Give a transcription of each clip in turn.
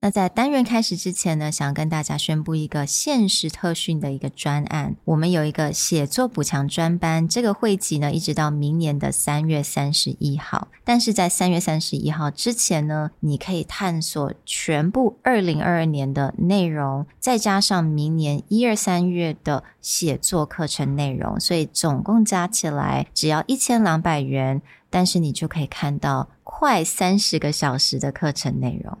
那在单元开始之前呢，想跟大家宣布一个限时特训的一个专案。我们有一个写作补强专班，这个会籍呢，一直到明年的三月三十一号。但是在三月三十一号之前呢，你可以探索全部二零二二年的内容，再加上明年一二三月的写作课程内容，所以总共加起来只要一千两百元，但是你就可以看到快三十个小时的课程内容。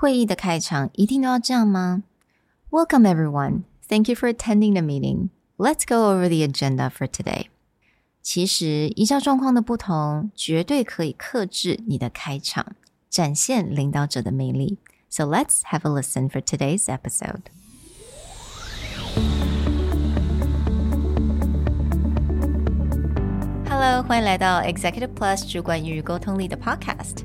会议的开场一定都要这样吗？Welcome everyone. Thank you for attending the meeting. Let's go over the agenda for today. 其实，依照状况的不同，绝对可以客制你的开场，展现领导者的魅力。So let's have a listen for today's episode. Hello，欢迎来到 Executive Plus 主管与沟通力的 Podcast。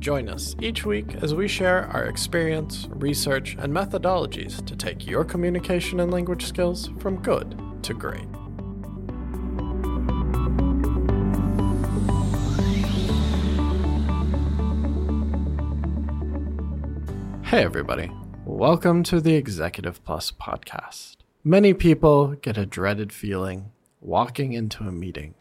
Join us each week as we share our experience, research, and methodologies to take your communication and language skills from good to great. Hey, everybody. Welcome to the Executive Plus podcast. Many people get a dreaded feeling walking into a meeting,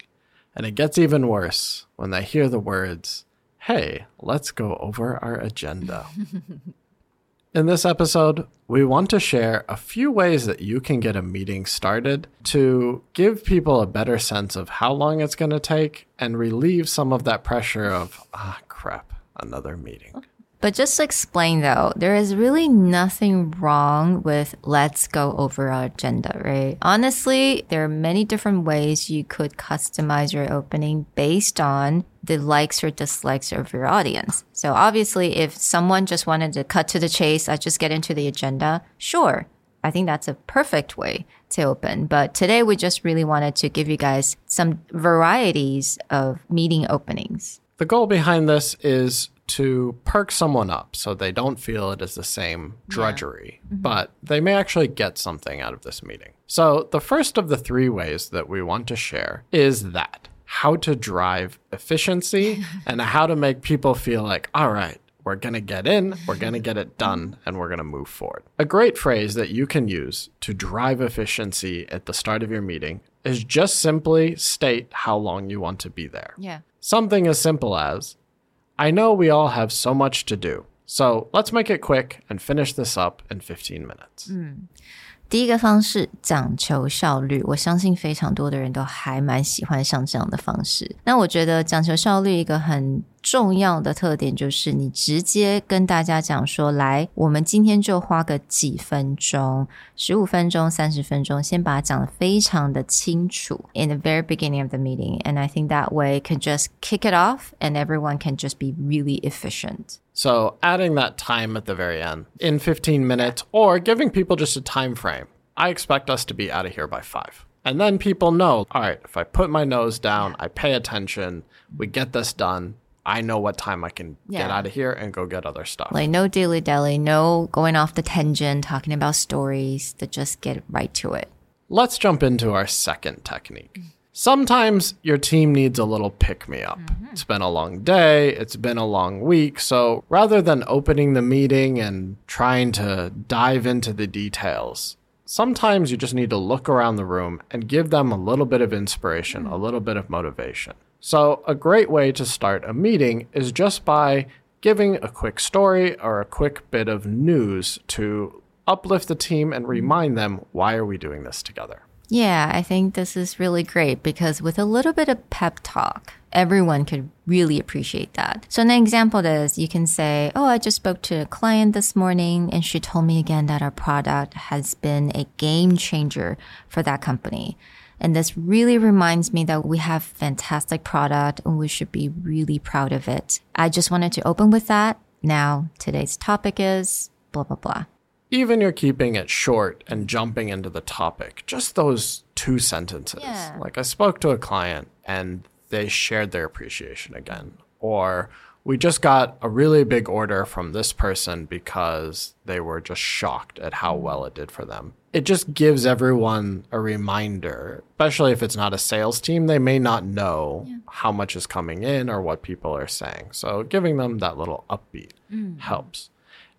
and it gets even worse when they hear the words, hey, let's go over our agenda. In this episode, we want to share a few ways that you can get a meeting started to give people a better sense of how long it's going to take and relieve some of that pressure of, ah, crap, another meeting. But just to explain though, there is really nothing wrong with let's go over our agenda, right? Honestly, there are many different ways you could customize your opening based on the likes or dislikes of your audience. So obviously, if someone just wanted to cut to the chase, I just get into the agenda, sure. I think that's a perfect way to open. But today we just really wanted to give you guys some varieties of meeting openings. The goal behind this is to perk someone up so they don't feel it is the same drudgery, yeah. mm-hmm. but they may actually get something out of this meeting. So, the first of the three ways that we want to share is that how to drive efficiency and how to make people feel like, all right, we're going to get in, we're going to get it done, and we're going to move forward. A great phrase that you can use to drive efficiency at the start of your meeting is just simply state how long you want to be there. Yeah. Something as simple as, I know we all have so much to do, so let's make it quick and finish this up in 15 minutes. 嗯，第一个方式讲求效率，我相信非常多的人都还蛮喜欢像这样的方式。那我觉得讲求效率一个很 重要的特点就是你直接跟大家讲说，来，我们今天就花个几分钟，十五分钟、三十分钟，先把它讲得非常的清楚。In the very beginning of the meeting, and I think that way can just kick it off, and everyone can just be really efficient. So adding that time at the very end in 15 minutes, or giving people just a time frame. I expect us to be out of here by five. And then people know, all right, if I put my nose down, I pay attention, we get this done, I know what time I can yeah. get out of here and go get other stuff. Like no dilly dally, no going off the tangent, talking about stories, to just get right to it. Let's jump into our second technique. Sometimes your team needs a little pick me up. Mm-hmm. It's been a long day, it's been a long week. So rather than opening the meeting and trying to dive into the details, sometimes you just need to look around the room and give them a little bit of inspiration, mm-hmm. a little bit of motivation. So, a great way to start a meeting is just by giving a quick story or a quick bit of news to uplift the team and remind them why are we doing this together. Yeah, I think this is really great because with a little bit of pep talk, everyone could really appreciate that. So an example is you can say, Oh, I just spoke to a client this morning and she told me again that our product has been a game changer for that company. And this really reminds me that we have fantastic product and we should be really proud of it. I just wanted to open with that. Now, today's topic is blah, blah, blah. even you're keeping it short and jumping into the topic, just those two sentences. Yeah. Like I spoke to a client and they shared their appreciation again. Or we just got a really big order from this person because they were just shocked at how well it did for them. It just gives everyone a reminder, especially if it's not a sales team, they may not know how much is coming in or what people are saying. So giving them that little upbeat mm. helps.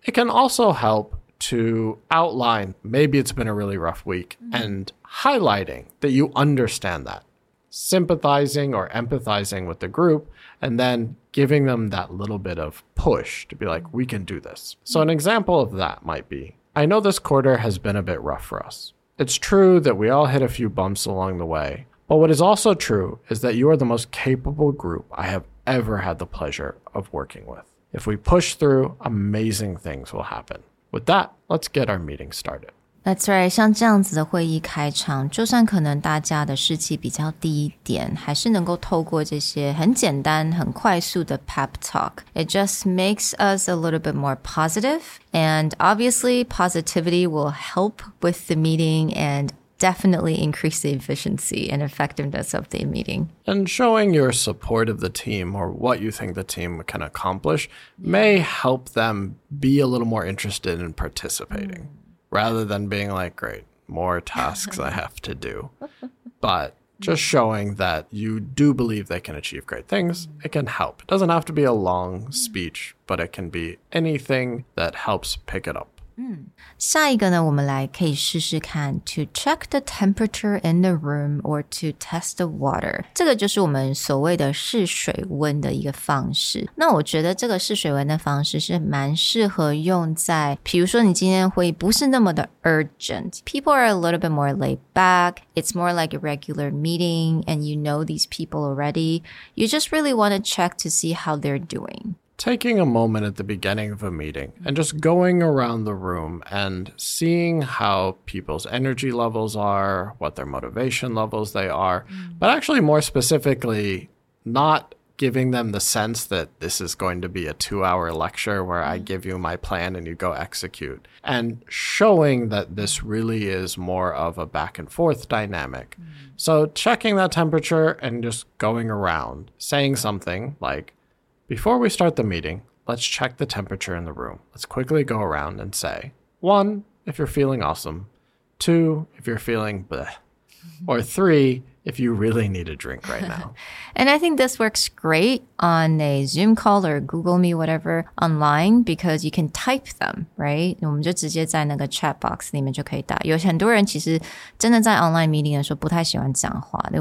It can also help to outline maybe it's been a really rough week mm-hmm. and highlighting that you understand that, sympathizing or empathizing with the group, and then giving them that little bit of push to be like, mm. we can do this. So, mm. an example of that might be I know this quarter has been a bit rough for us. It's true that we all hit a few bumps along the way, but what is also true is that you are the most capable group I have ever had the pleasure of working with. If we push through, amazing things will happen. With that, let's get our meeting started. That's right，像这样子的会议开场，就算可能大家的士气比较低一点，还是能够透过这些很简单、很快速的 pep talk。It just makes us a little bit more positive, and obviously, positivity will help with the meeting and definitely increase the efficiency and effectiveness of the meeting. And showing your support of the team or what you think the team can accomplish may help them be a little more interested in participating rather than being like, great, more tasks I have to do. But just showing that you do believe they can achieve great things, it can help. It doesn't have to be a long speech, but it can be anything that helps pick it up. 下一个呢，我们来可以试试看，to check the temperature in the room or to test the water。这个就是我们所谓的试水温的一个方式。那我觉得这个试水温的方式是蛮适合用在，比如说你今天会议不是那么的 urgent，people are a little bit more laid back. It's more like a regular meeting, and you know these people already. You just really want to check to see how they're doing. Taking a moment at the beginning of a meeting and just going around the room and seeing how people's energy levels are, what their motivation levels they are, mm. but actually more specifically not giving them the sense that this is going to be a 2-hour lecture where I mm. give you my plan and you go execute and showing that this really is more of a back and forth dynamic. Mm. So checking that temperature and just going around saying something like before we start the meeting, let's check the temperature in the room. Let's quickly go around and say one, if you're feeling awesome, two, if you're feeling bleh, or three, if you really need a drink right now. and I think this works great on a Zoom call or Google Meet, whatever, online because you can type them, right? They chat box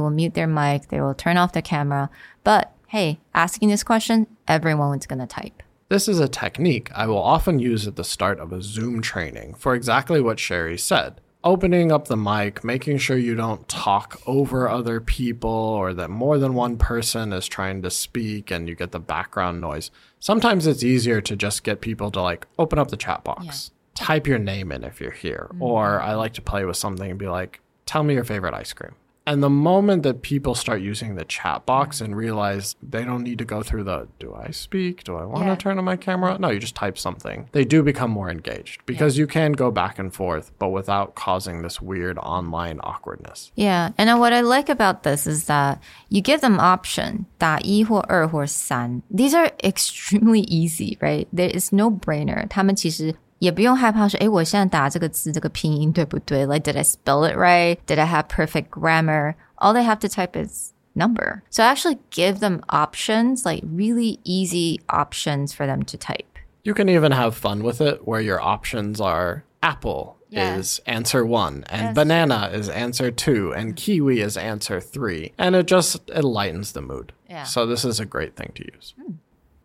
will mute their mic, they will turn off the camera, but hey, asking this question, everyone is going to type. This is a technique I will often use at the start of a Zoom training for exactly what Sherry said. Opening up the mic, making sure you don't talk over other people or that more than one person is trying to speak and you get the background noise. Sometimes it's easier to just get people to like open up the chat box, type your name in if you're here. Mm-hmm. Or I like to play with something and be like, tell me your favorite ice cream. And the moment that people start using the chat box and realize they don't need to go through the do I speak? Do I want Yeah. to turn on my camera? No, you just type something. They do become more engaged because you can go back and forth, but without causing this weird online awkwardness. Yeah, and then what I like about this is that you give them option 打一或二或三. These are extremely easy, right? There is no brainer. 他们其实 也不用害怕说，诶，我现在打这个字这个拼音对不对？Like, did I spell it right? Did I have perfect grammar? All they have to type is number. So I actually give them options, like really easy options for them to type. You can even have fun with it where your options are apple Yeah. is answer one and That's banana is answer two and kiwi is answer three. And it just it lightens the mood. Yeah. So this is a great thing to use.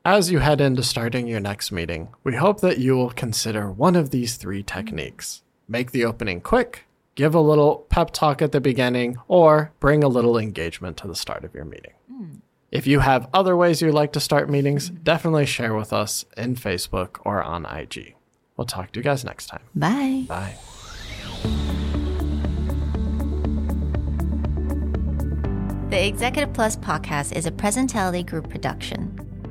As you head into starting your next meeting, we hope that you will consider one of these three techniques. Make the opening quick, give a little pep talk at the beginning, or bring a little engagement to the start of your meeting. Hmm. If you have other ways you like to start meetings, definitely share with us in Facebook or on IG. We'll talk to you guys next time. Bye. Bye. The Executive Plus podcast is a Presentality Group production,